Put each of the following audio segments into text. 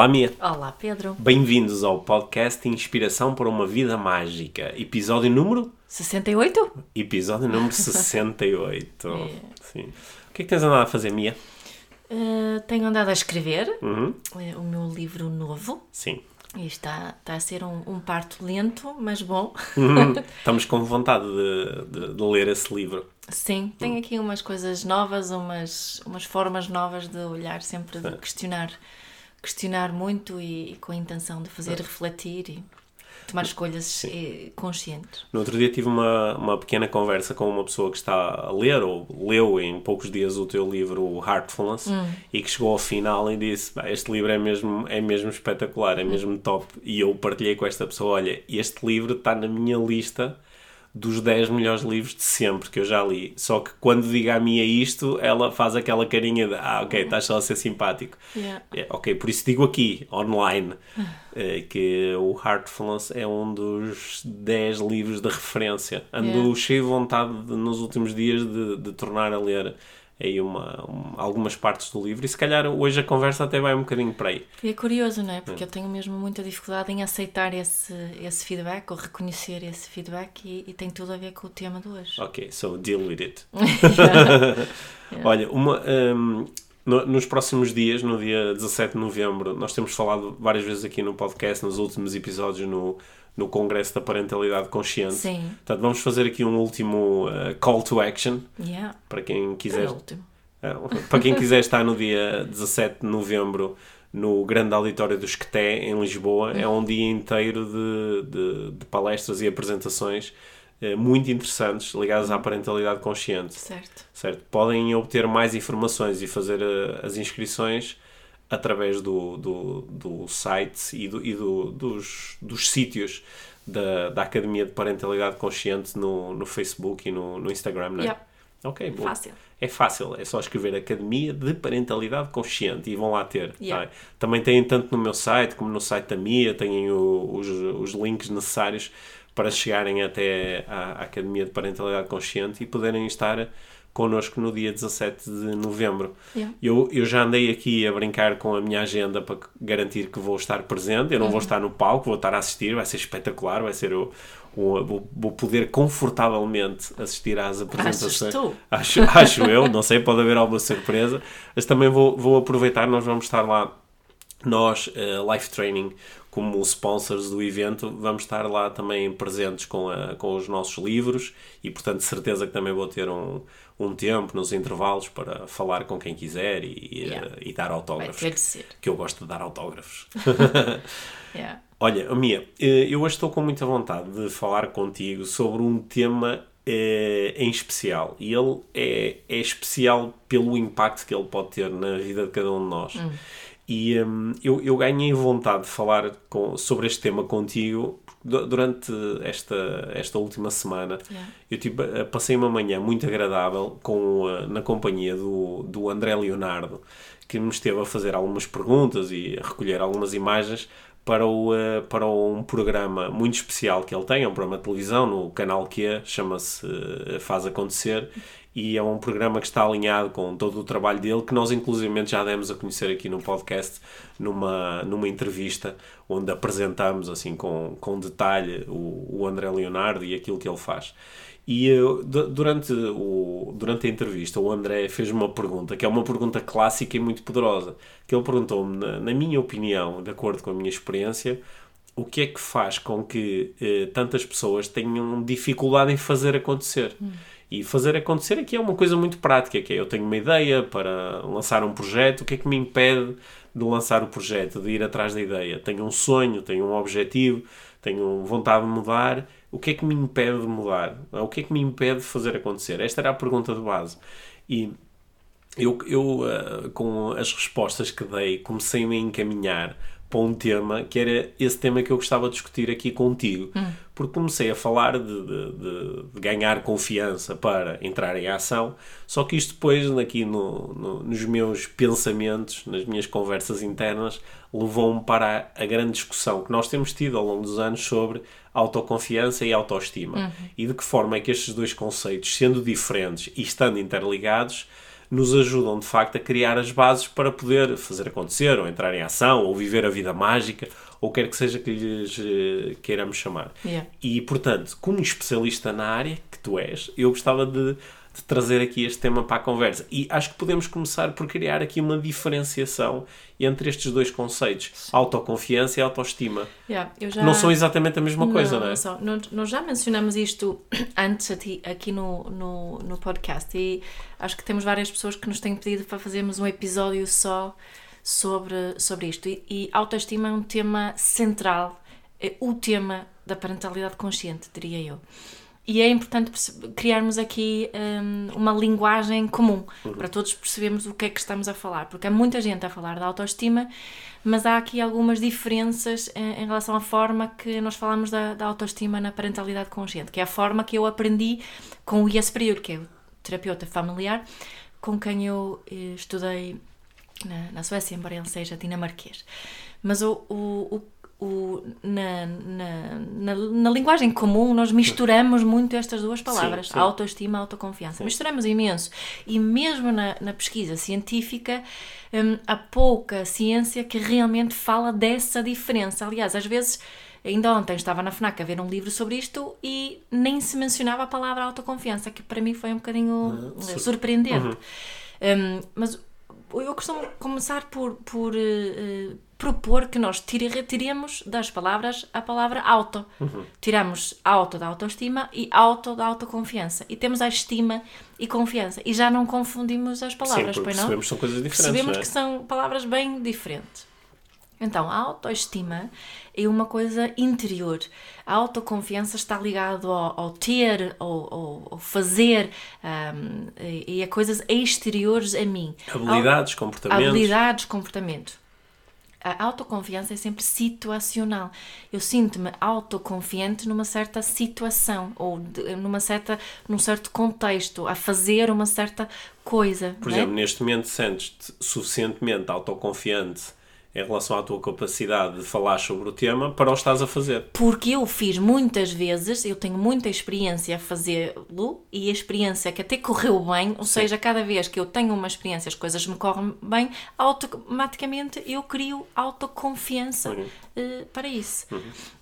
Olá, Mia. Olá, Pedro. Bem-vindos ao podcast Inspiração para uma Vida Mágica. Episódio número? 68? Episódio número 68. Sim. O que é que tens andado a fazer, Mia? Uh, tenho andado a escrever Uhum. eh, o meu livro novo Sim. e está, está a ser um, um parto lento, mas bom. Uhum. Estamos com vontade de, de- de ler esse livro. Sim, tenho aqui umas coisas novas, umas, umas formas novas de olhar, sempre É. de questionar, questionar muito e, e com a intenção de fazer refletir e tomar escolhas eh, conscientes. No outro dia tive uma, uma pequena conversa com uma pessoa que está a ler, ou leu em poucos dias o teu livro Heartfulness, e que chegou ao final e disse: "Pá, Este livro é mesmo, é mesmo espetacular, é mesmo top. E eu partilhei com esta pessoa: Olha, este livro está na minha lista dos 10 melhores livros de sempre que eu já li. Só que quando diga a Mia isto, ela faz aquela carinha de: Ah, ok, estás só a ser simpático. Yeah. É, ok, por isso digo aqui, online, eh, que o Heartfulness é um dos 10 livros de referência. Ando Yeah. cheio de vontade de, nos últimos dias de, de tornar a ler aí uma, um- algumas partes do livro e se calhar hoje a conversa até vai um bocadinho para aí. E é curioso, não é? Porque eu tenho mesmo muita dificuldade em aceitar esse, esse feedback ou reconhecer esse feedback e, e tem tudo a ver com o tema de hoje. Ok, so deal with it. Olha, uma, no- nos próximos dias, no dia 17 de novembro, nós temos falado várias vezes aqui no podcast, nos últimos episódios, no, no Congresso da Parentalidade Consciente. Sim. Portanto, vamos fazer aqui um último uh, call to action Yeah. para quem quiser. É, para quem quiser estar no dia 17 de novembro no grande auditório do Esqueté, em Lisboa, é um dia inteiro de, de- de palestras e apresentações eh, muito interessantes ligadas à parentalidade consciente. Certo. Certo? Podem obter mais informações e fazer eh, as inscrições através do, do, do site e, do, e do- dos, dos sítios da, da Academia de Parentalidade Consciente no, no Facebook e no, no Instagram, não é? Yep. Ok, bom. Fácil. É fácil, é só escrever Academia de Parentalidade Consciente e vão lá ter. Yeah. tá? Também têm tanto no meu site como no site da Mia, têm o- os, os links necessários para chegarem até à Academia de Parentalidade Consciente e poderem estar connosco no dia 17 de novembro. Yeah. Eu, eu já andei aqui a brincar com a minha agenda para garantir que vou estar presente. Eu não Uhum. vou estar no palco, vou estar a assistir, vai ser espetacular, vai ser o. o- vou, poder confortavelmente assistir às apresentações. Acho, acho eu, não sei, pode haver alguma surpresa, mas também vou, vou aproveitar, nós vamos estar lá, nós, eh, Life Training, como sponsors do evento, vamos estar lá também presentes com, a- com os nossos livros e, portanto, certeza que também vou ter um, um tempo nos intervalos para falar com quem quiser e, Yeah. eh, e dar Vai autógrafos. ter de ser. Que eu gosto de dar autógrafos. Yeah. Olha, Mia, eh, eu hoje estou com muita vontade de falar contigo sobre um tema eh, em especial. E ele é, é especial pelo impacto que ele pode ter na vida de cada um de nós. E hum, eu, eu ganhei vontade de falar com- sobre este tema contigo du- durante esta, esta última semana. Yeah. Eu tipo, passei uma manhã muito agradável com, eh, na companhia do, do André Leonardo, que me esteve a fazer algumas perguntas e a recolher algumas imagens para, o, eh, para um programa muito especial que ele tem, é um programa de televisão no canal Q, chama-se Faz Acontecer, e é um programa que está alinhado com todo o trabalho dele, que nós inclusivamente já demos a conhecer aqui no podcast, numa, numa entrevista, onde apresentamos assim com, com detalhe o, o André Leonardo e aquilo que ele faz. E du- durante, o, durante a entrevista, o André fez uma pergunta, que é uma pergunta clássica e muito poderosa, que ele perguntou-me, na, na minha opinião, de acordo com a minha experiência, o que é que faz com que eh, tantas pessoas tenham dificuldade em fazer acontecer? E fazer acontecer aqui é uma coisa muito prática, que é eu tenho uma ideia para lançar um projeto, o que é que me impede de lançar o projeto, de ir atrás da ideia? Tenho um sonho, tenho um objetivo, tenho vontade de mudar, o que é que me impede de mudar? O que é que me impede de fazer acontecer? Esta era a pergunta de base. E eu, eu eh, com as respostas que dei, comecei-me a encaminhar para um tema que era esse tema que eu gostava de discutir aqui contigo. Porque comecei a falar de, de- de- de ganhar confiança para entrar em ação, só que isto depois, aqui no, no- nos meus pensamentos, nas minhas conversas internas, levou-me para a, a grande discussão que nós temos tido ao longo dos anos sobre autoconfiança e autoestima. E de que forma é que estes dois conceitos, sendo diferentes e estando interligados, nos ajudam de facto a criar as bases para poder fazer acontecer, ou entrar em ação, ou viver a vida mágica, ou quer que seja que lhes eh, queiramos chamar. Yeah. E portanto, como especialista na área que tu és, eu gostava de, de trazer aqui este tema para a conversa. E acho que podemos começar por criar aqui uma diferenciação entre estes dois conceitos, autoconfiança e autoestima. Yeah, já... Não são exatamente a mesma coisa, não, é? são. Nós, já mencionamos isto antes aqui, aqui no, no, no podcast e acho que temos várias pessoas que nos têm pedido para fazermos um episódio só sobre, sobre isto. E, e autoestima é um tema central, é o tema da parentalidade consciente, diria eu. E é importante criarmos aqui hum, uma linguagem comum para todos percebermos o que é que estamos a falar, porque há muita gente a falar da autoestima, mas há aqui algumas diferenças em, em relação à forma que nós falamos da, da autoestima na parentalidade consciente, que é a forma que eu aprendi com o Ian Superior, que é o terapeuta familiar, com quem eu eh, estudei na, na Suécia, embora ele seja dinamarquês. Mas o, o, o, o- na, na, na, na linguagem comum nós misturamos muito estas duas palavras, sim. autoestima e autoconfiança. Misturamos imenso. E mesmo na, na pesquisa científica hum, há pouca ciência que realmente fala dessa diferença. Aliás, às vezes... Ainda ontem estava na FNAC a ver um livro sobre isto e nem se mencionava a palavra autoconfiança, que para mim foi um bocadinho eh, surpreendente. Um, mas eu costumo começar por, por eh, propor que nós tire- retiremos das palavras a palavra auto. Tiramos auto da autoestima e auto da autoconfiança. E temos a estima e confiança. E já não confundimos as Sim, palavras, porque pois não? percebemos que são coisas diferentes, Percebemos é? que são palavras bem diferentes. Então, a autoestima é uma coisa interior. A autoconfiança está ligado ao, ao ter, ao, ao- fazer ahm, e a coisas exteriores a mim. Habilidades, comportamentos. Habilidades, comportamento. A autoconfiança é sempre situacional. Eu sinto-me autoconfiante numa certa situação ou de- numa certa, num certo contexto, a fazer uma certa coisa. Por é? exemplo, neste momento sentes-te suficientemente autoconfiante em relação à tua capacidade de falar sobre o tema para o estás a fazer. Porque eu fiz muitas vezes, eu tenho muita experiência a fazê-lo e a experiência que até correu bem, ou seja, cada vez que eu tenho uma experiência, as coisas me correm bem, automaticamente eu crio autoconfiança eh, para isso.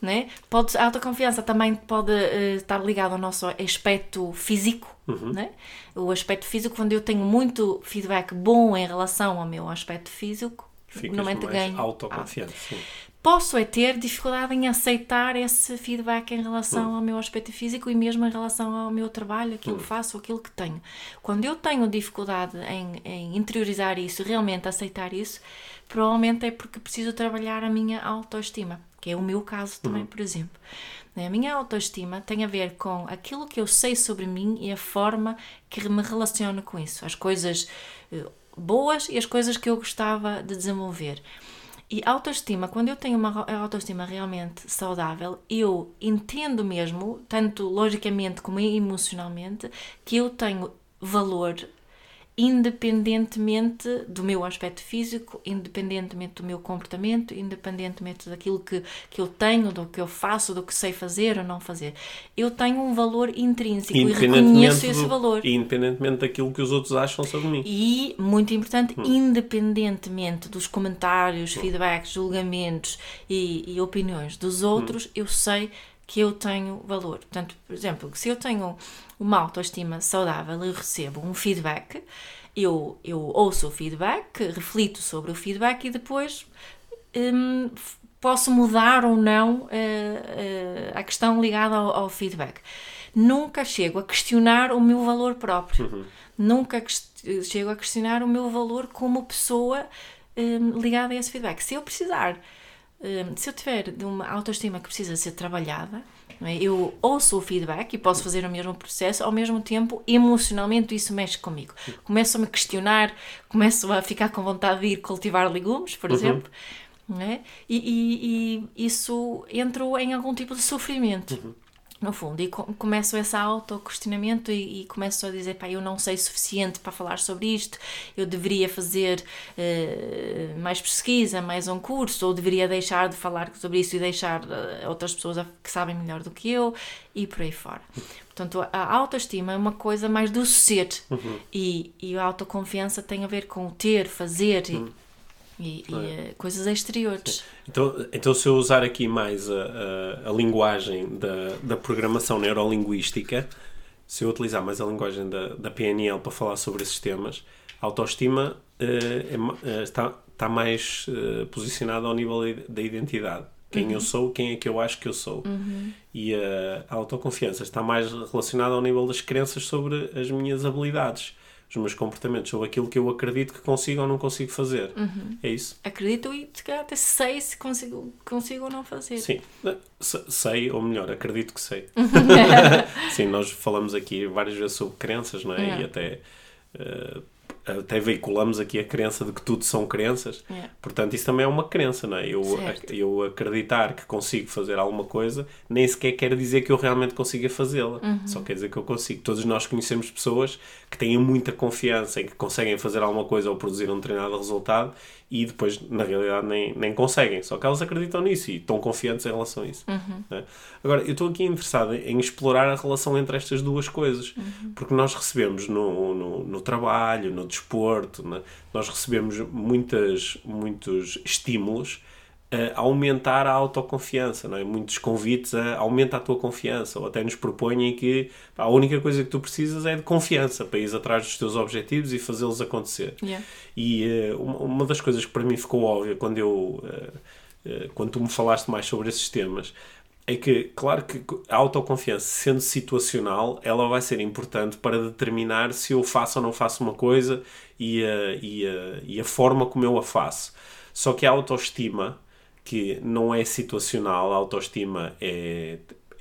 Né? Pode, a autoconfiança também pode eh, estar ligada ao nosso aspecto físico. Né? O aspecto físico, quando eu tenho muito feedback bom em relação ao meu aspecto físico, Ficas normalmente mais ganho. autoconfiante. sim. Posso é ter dificuldade em aceitar esse feedback em relação ao meu aspecto físico e mesmo em relação ao meu trabalho, aquilo que faço, aquilo que tenho. Quando eu tenho dificuldade em, em interiorizar isso, realmente aceitar isso, provavelmente é porque preciso trabalhar a minha autoestima, que é o meu caso também, por exemplo. A minha autoestima tem a ver com aquilo que eu sei sobre mim e a forma que me relaciono com isso. As coisas eh, boas e as coisas que eu gostava de desenvolver. E autoestima, quando eu tenho uma autoestima realmente saudável, eu entendo mesmo, tanto logicamente como emocionalmente, que eu tenho valor independentemente do meu aspecto físico, independentemente do meu comportamento, independentemente daquilo que, que eu tenho, do que eu faço, do que sei fazer ou não fazer. Eu tenho um valor intrínseco e reconheço esse do- valor. independentemente daquilo que os outros acham sobre mim. E, muito importante, Hum. independentemente dos comentários, feedbacks, julgamentos e, e opiniões dos outros, Hum. eu sei que eu tenho valor. Portanto, por exemplo, se eu tenho uma autoestima saudável e recebo um feedback, eu, eu ouço o feedback, reflito sobre o feedback e depois hum, posso mudar ou não eh, eh, a questão ligada ao, ao feedback. Nunca chego a questionar o meu valor próprio. Nunca ques- chego a questionar o meu valor como pessoa hum, ligada a esse feedback. Se eu precisar, se eu tiver de uma autoestima que precisa ser trabalhada, é? eu ouço o feedback e posso fazer o mesmo processo, ao mesmo tempo, emocionalmente, isso mexe comigo. Começo a me questionar, começo a ficar com vontade de ir cultivar legumes, por exemplo. não é? E, e- e isso entrou em algum tipo de sofrimento. Uhum. No fundo, e co- começo esse autoquestionamento e, e começo a dizer, pá, eu não sei suficiente para falar sobre isto, eu deveria fazer eh, mais pesquisa, mais um curso, ou deveria deixar de falar sobre isso e deixar eh, outras pessoas que sabem melhor do que eu, e por aí fora. Portanto, a- autoestima é uma coisa mais do ser, e, e a autoconfiança tem a ver com o ter, fazer e, e- e, eh, coisas exteriores. Então, então se eu usar aqui mais a, a, a linguagem da, da programação neurolinguística, se eu utilizar mais a linguagem da, da PNL para falar sobre esses temas, a autoestima eh, é eh, está, está mais eh, posicionada ao nível da- da identidade. Quem eu sou, quem é que eu acho que eu sou. E a, a autoconfiança está mais relacionada ao nível das crenças sobre as minhas habilidades, os meus comportamentos, sobre aquilo que eu acredito que consigo ou não consigo fazer. É isso? Acredito e se calhar até sei se consigo, consigo ou não fazer. Sim, se- sei, ou melhor, acredito que sei. Sim, nós falamos aqui várias vezes sobre crenças, não é? É. E até, eh, até veiculamos aqui a crença de que tudo são crenças. É. Portanto, isso também é uma crença, não é? Eu, Certo. eu acreditar que consigo fazer alguma coisa nem sequer quer dizer que eu realmente consiga fazê-la. Uhum. Só quer dizer que eu consigo. Todos nós conhecemos pessoas que têm muita confiança em que conseguem fazer alguma coisa ou produzir um determinado resultado e depois, na realidade, nem, nem conseguem. Só que elas acreditam nisso e estão confiantes em relação a isso. não é? Agora, eu estou aqui interessado em explorar a relação entre estas duas coisas, porque nós recebemos no, no, no trabalho, no desporto, né? nós recebemos muitas, muitos estímulos a aumentar a autoconfiança, não é? Muitos convites a aumenta a tua confiança, ou até nos propõem que pá, a única coisa que tu precisas é de confiança para ir atrás dos teus objetivos e fazê-los acontecer. Yeah. E eh, uma, das coisas que para mim ficou óbvia quando eu eh, quando tu me falaste mais sobre esses temas é que, claro que a autoconfiança, sendo situacional, ela vai ser importante para determinar se eu faço ou não faço uma coisa e a, e a, e a forma como eu a faço. Só que a autoestima, que não é situacional, a autoestima é,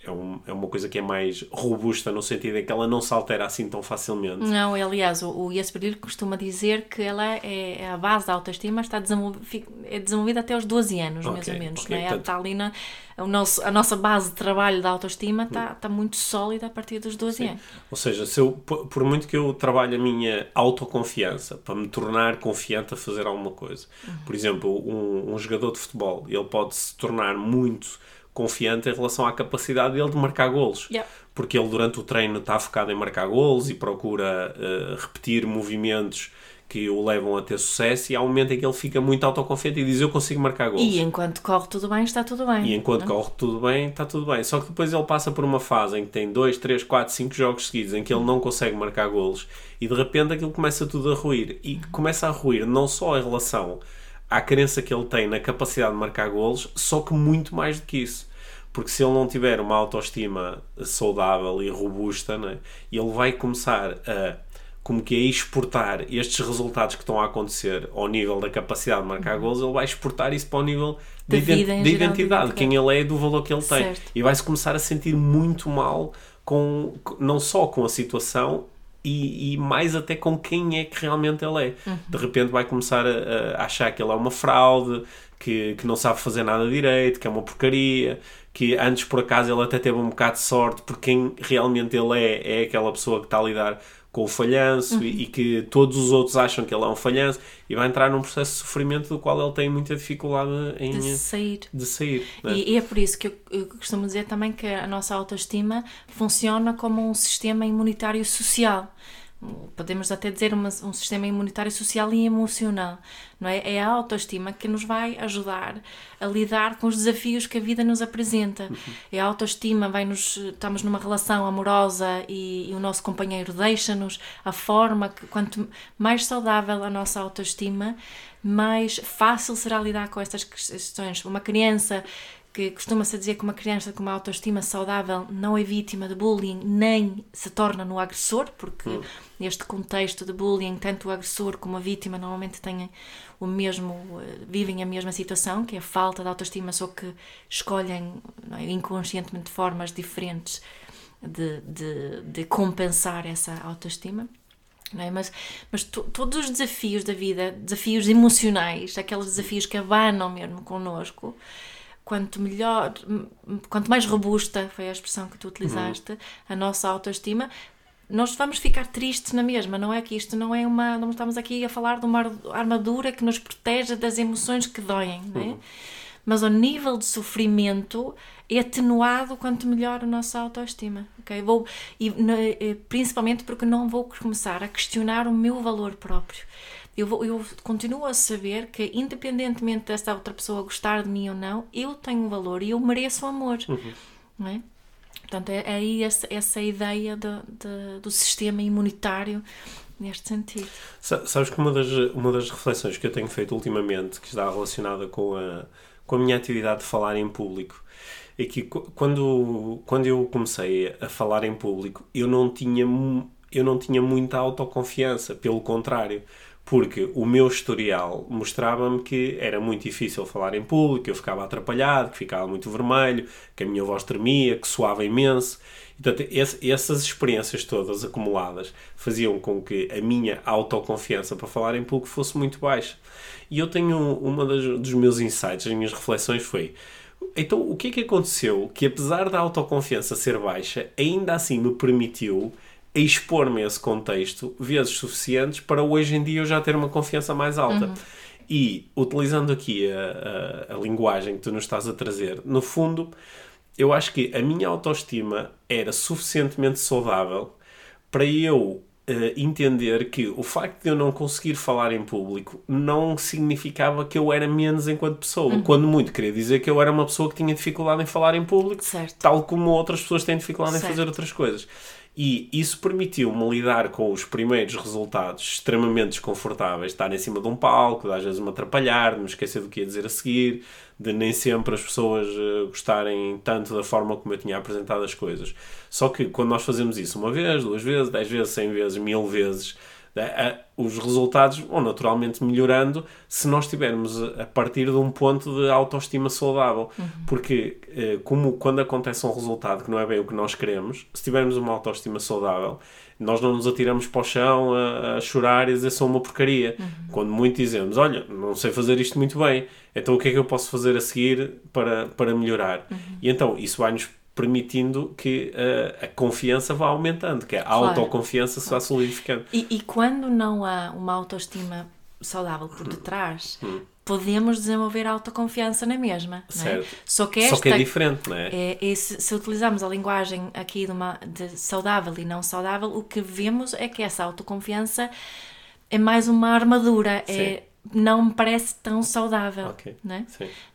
é, um- é uma coisa que é mais robusta no sentido em que ela não se altera assim tão facilmente. Não, aliás, o, o Jesper costuma dizer que ela é, é a base da autoestima está desenvolvi- fi- é desenvolvida até aos 12 anos, mais Ok, ou menos. ok, não é? portanto- Está ali na, o nosso, a nossa base de trabalho da autoestima está, está muito sólida a partir dos 12 anos. Ou seja, se eu, por muito que eu trabalhe a minha autoconfiança para me tornar confiante a fazer alguma coisa, por exemplo, um, um jogador de futebol, ele pode se tornar muito confiante em relação à capacidade dele de marcar golos. Yeah. Porque ele durante o treino está focado em marcar golos e procura eh, repetir movimentos que o levam a ter sucesso e há um momento em que ele fica muito autoconfiante e diz eu consigo marcar golos. E enquanto corre tudo bem, está tudo bem. E enquanto não é? corre tudo bem, está tudo bem. Só que depois ele passa por uma fase em que tem 2, 3, 4, 5 jogos seguidos em que ele não consegue marcar golos e de repente aquilo começa tudo a ruir. E começa a ruir não só em relação à crença que ele tem na capacidade de marcar golos, só que muito mais do que isso. Porque se ele não tiver uma autoestima saudável e robusta, né, ele vai começar a como que é exportar estes resultados que estão a acontecer ao nível da capacidade de marcar gols, ele vai exportar isso para o nível Da da ident- da identidade, identidade. quem ele é e do valor que ele tem. Certo. E vai-se começar a sentir muito mal com, com- não só com a situação e, e mais até com quem é que realmente ele é. Uhum. De repente vai começar a, a achar que ele é uma fraude, que, que não sabe fazer nada direito, que é uma porcaria, que antes por acaso ele até teve um bocado de sorte, porque quem realmente ele é, é aquela pessoa que está a lidar com o falhanço Uhum. e, e que todos os outros acham que ele é um falhanço e vai entrar num processo de sofrimento do qual ele tem muita dificuldade em De sair. de sair. né? E, e é por isso que eu, eu costumo dizer também que a nossa autoestima funciona como um sistema imunitário social. Podemos até dizer uma- um sistema imunitário social e emocional. Não é? é a autoestima que nos vai ajudar a lidar com os desafios que a vida nos apresenta. É a autoestima, vai nos, estamos numa relação amorosa e, e o nosso companheiro deixa-nos, a forma que quanto mais saudável a nossa autoestima, mais fácil será lidar com estas questões. Uma criança que costuma-se dizer que uma criança com uma autoestima saudável não é vítima de bullying nem se torna no agressor, porque neste contexto de bullying, tanto o agressor como a vítima normalmente têm o mesmo, eh, vivem a mesma situação, que é a falta de autoestima, só que escolhem é, inconscientemente formas diferentes de, de, de compensar essa autoestima. É? Mas, mas to, todos os desafios da vida, desafios emocionais, aqueles desafios que abanam mesmo connosco, quanto melhor, quanto mais robusta foi a expressão que tu utilizaste, uhum. a nossa autoestima, nós vamos ficar tristes na mesma, não é que isto não é uma, não estamos aqui a falar de uma armadura que nos proteja das emoções que doem, não é? Uhum. Mas o nível de sofrimento é atenuado quanto melhor a nossa autoestima, ok? Vou, e, eh, principalmente porque não vou começar a questionar o meu valor próprio. Eu, vou, eu continuo a saber que, independentemente dessa outra pessoa gostar de mim ou não, eu tenho um valor e eu mereço amor, uhum. não é? Portanto, é, é aí essa, essa ideia de, de, do sistema imunitário neste sentido. Sabes que uma das, uma das reflexões que eu tenho feito ultimamente, que está relacionada com a, com a minha atividade de falar em público, é que quando, quando eu comecei a falar em público, eu não tinha, eu não tinha muita autoconfiança, pelo contrário porque o meu historial mostrava-me que era muito difícil falar em público, que eu ficava atrapalhado, que ficava muito vermelho, que a minha voz tremia, que suava imenso. Portanto, essas experiências todas acumuladas faziam com que a minha autoconfiança para falar em público fosse muito baixa. E eu tenho uma das, dos meus insights, as minhas reflexões foi então, o que é que aconteceu que, apesar da autoconfiança ser baixa, ainda assim me permitiu expor-me a esse contexto vezes suficientes para hoje em dia eu já ter uma confiança mais alta. Uhum. E, utilizando aqui a, a, a linguagem que tu nos estás a trazer, no fundo, eu acho que a minha autoestima era suficientemente saudável para eu Uh, entender que o facto de eu não conseguir falar em público não significava que eu era menos enquanto pessoa. Uhum. Quando muito queria dizer que eu era uma pessoa que tinha dificuldade em falar em público, certo. tal como outras pessoas têm dificuldade certo. em fazer outras coisas. E isso permitiu-me lidar com os primeiros resultados extremamente desconfortáveis, estar em cima de um palco, de às vezes me atrapalhar, de me esquecer do que ia dizer a seguir, de nem sempre as pessoas uh, gostarem tanto da forma como eu tinha apresentado as coisas. Só que quando nós fazemos isso uma vez, duas vezes, dez vezes, cem vezes, mil vezes, os resultados vão naturalmente melhorando se nós estivermos a partir de um ponto de autoestima saudável. Uhum. Porque, eh, como quando acontece um resultado que não é bem o que nós queremos, se tivermos uma autoestima saudável, nós não nos atiramos para o chão a, a chorar e dizer sou uma porcaria. Uhum. Quando muito dizemos, olha, não sei fazer isto muito bem, então o que é que eu posso fazer a seguir para, para melhorar? Uhum. E então isso vai-nos permitindo que uh, a confiança vá aumentando, que a claro. autoconfiança se vá solidificando. E, e, quando não há uma autoestima saudável por detrás, hum. podemos desenvolver autoconfiança na mesma. Certo. É? Só, que esta, Só que é diferente, não é? é, é se, se, utilizarmos a linguagem aqui de, uma, de saudável e não saudável, o que vemos é que essa autoconfiança é mais uma armadura, é Sim. é não me parece tão saudável. Okay. Né?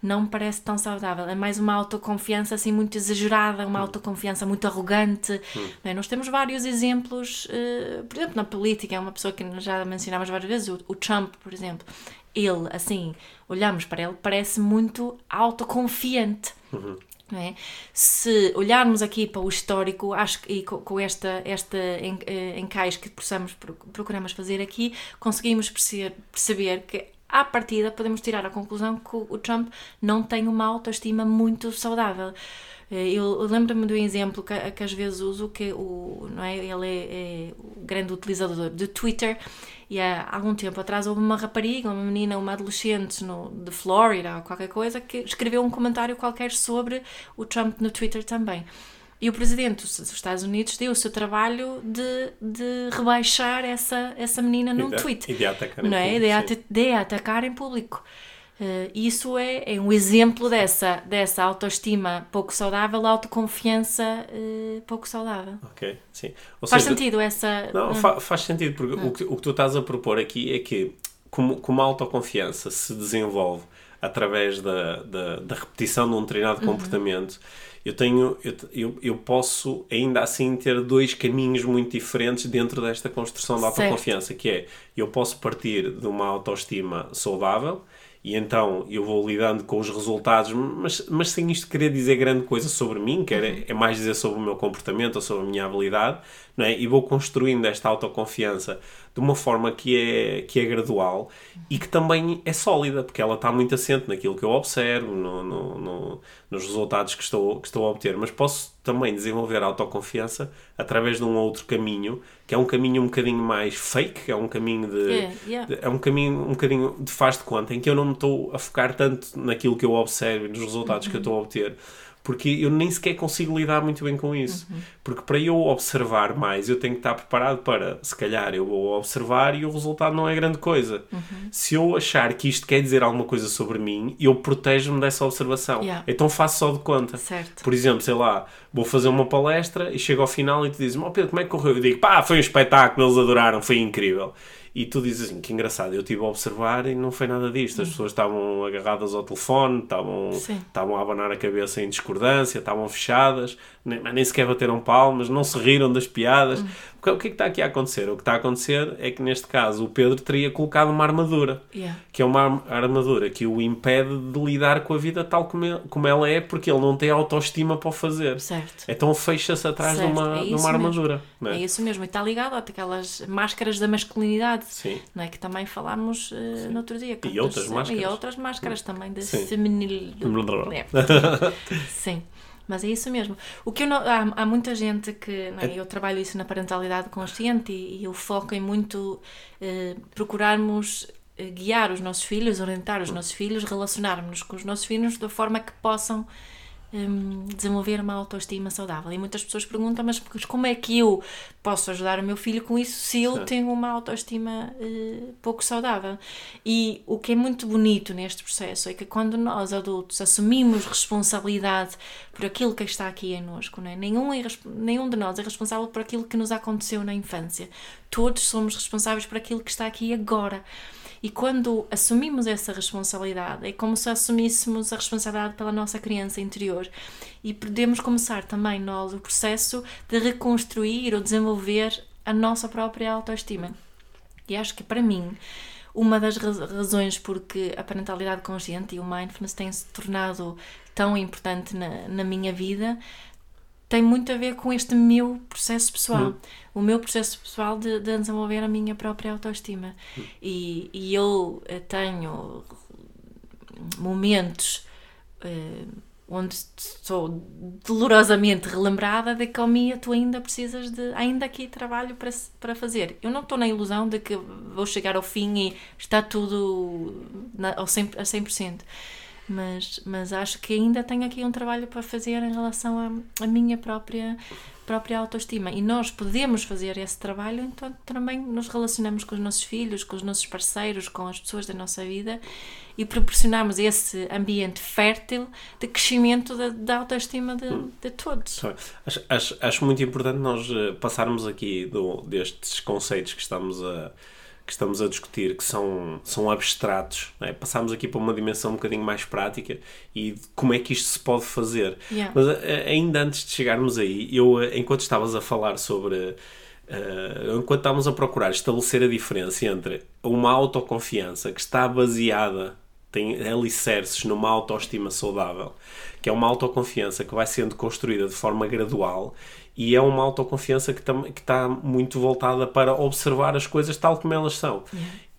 Não me parece tão saudável. É mais uma autoconfiança assim muito exagerada, uma hum. autoconfiança muito arrogante. Hum. Né? Nós temos vários exemplos, uh, por exemplo, na política, é uma pessoa que já mencionámos várias vezes, o, o Trump, por exemplo. Ele, assim, olhamos para ele, parece muito autoconfiante. Uhum. É? Se olharmos aqui para o histórico, acho que com, com esta, esta eh, encaixe que possamos, procuramos fazer aqui, conseguimos perceber, perceber que à partida podemos tirar a conclusão que o Trump não tem uma autoestima muito saudável. Eh, eu lembro-me de um exemplo que, que, às vezes uso, que o, não é, ele é, é o grande utilizador de Twitter e há algum tempo atrás houve uma rapariga, uma menina, uma adolescente no, de Flórida ou qualquer coisa que escreveu um comentário qualquer sobre o Trump no Twitter também. E o presidente dos Estados Unidos deu o seu trabalho de, de rebaixar essa, essa menina num tweet. E de atacar em não é? público. De, de atacar em público. Uh, isso é, é, um exemplo dessa, dessa autoestima pouco saudável, autoconfiança uh, pouco saudável. Ok, sim. Ou faz seja, sentido essa. Não, não. Fa faz sentido, porque não. o que, o que tu estás a propor aqui é que, como, como a autoconfiança se desenvolve através da, da, da repetição de um treinado uhum. comportamento, eu tenho eu, eu, eu, posso ainda assim ter dois caminhos muito diferentes dentro desta construção de autoconfiança, certo. que é eu posso partir de uma autoestima saudável e então eu vou lidando com os resultados, mas, mas sem isto querer dizer grande coisa sobre mim, que é, é mais dizer sobre o meu comportamento ou sobre a minha habilidade, não é? e vou construindo esta autoconfiança de uma forma que é, que é gradual e que também é sólida, porque ela está muito assente naquilo que eu observo, no, no, no nos resultados que estou, que estou a obter, mas posso também desenvolver autoconfiança através de um outro caminho, que é um caminho um bocadinho mais fake, é um caminho de, Yeah, yeah. de- é um caminho um bocadinho de faz de conta, em que eu não me estou a focar tanto naquilo que eu observo e nos resultados que eu estou a obter, porque eu nem sequer consigo lidar muito bem com isso. Porque para eu observar mais, eu tenho que estar preparado para, se calhar, eu vou observar e o resultado não é grande coisa. Se eu achar que isto quer dizer alguma coisa sobre mim, eu protejo-me dessa observação. Yeah. Então faço só de conta. Certo. Por exemplo, sei lá, vou fazer uma palestra e chego ao final e tu dizes, oh Pedro, como é que correu? Eu digo, pá, foi um espetáculo, eles adoraram, foi incrível. E tu dizes assim, que engraçado, eu estive a observar e não foi nada disto. As pessoas estavam agarradas ao telefone, estavam, estavam a abanar a cabeça em discordância, estavam fechadas, nem, mas nem sequer bateram palmas, não se riram das piadas. Hum. O que, é que está aqui a acontecer? O que está a acontecer é que neste caso o Pedro teria colocado uma armadura Yeah. que é uma arm- armadura que o impede de lidar com a vida tal como, ele- como ela é, porque ele não tem autoestima para o fazer. Certo. Então fecha-se atrás de Certo, uma, é de uma armadura. É? É isso mesmo, e está ligado àquelas máscaras da masculinidade, Sim. não é? que também falámos eh, no outro dia. E outras máscaras. E outras máscaras também de Sim. feminil. É. Sim. Mas é isso mesmo. O que não- há, há muita gente que não é? eu trabalho isso na parentalidade consciente e, e eu foco em muito eh, procurarmos eh, guiar os nossos filhos, orientar os nossos filhos, relacionarmos com os nossos filhos da forma que possam hum, desenvolver uma autoestima saudável. E muitas pessoas perguntam, mas como é que eu posso ajudar o meu filho com isso se ele Certo. tem uma autoestima eh, pouco saudável? E o que é muito bonito neste processo é que quando nós adultos assumimos responsabilidade por aquilo que está aqui em nós, não é? nenhum, é nenhum de nós é responsável por aquilo que nos aconteceu na infância. Todos somos responsáveis por aquilo que está aqui agora. E quando assumimos essa responsabilidade, é como se assumíssemos a responsabilidade pela nossa criança interior. E podemos começar também nós o processo de reconstruir ou desenvolver a nossa própria autoestima. E acho que para mim, uma das raz- razões porque a parentalidade consciente e o mindfulness têm se tornado tão importante na, na minha vida tem muito a ver com este meu processo pessoal. O meu processo pessoal de, de desenvolver a minha própria autoestima. E, e eu eh, tenho momentos eh, onde sou dolorosamente relembrada de que, oh Mia, tu ainda precisas de. ainda aqui trabalho para, para fazer. Eu não estou na ilusão de que vou chegar ao fim e está tudo na, ao 100%, a 100%. Mas, mas acho que ainda tenho aqui um trabalho para fazer em relação à, à minha própria, própria autoestima. E nós podemos fazer esse trabalho, então também nos relacionamos com os nossos filhos, com os nossos parceiros, com as pessoas da nossa vida e proporcionamos esse ambiente fértil de crescimento da, da autoestima de, de todos. Só- Acho, acho, acho muito importante nós eh, passarmos aqui do- destes conceitos que estamos a, que estamos a discutir, que são, são abstratos, é? passarmos aqui para uma dimensão um bocadinho mais prática e como é que isto se pode fazer. Yeah. Mas eh, ainda antes de chegarmos aí, eu, eh, enquanto estavas a falar sobre. eh, enquanto estávamos a procurar estabelecer a diferença entre uma autoconfiança que está baseada, tem alicerces numa autoestima saudável, que é uma autoconfiança que vai sendo construída de forma gradual e é uma autoconfiança que, está muito voltada para observar as coisas tal como elas são.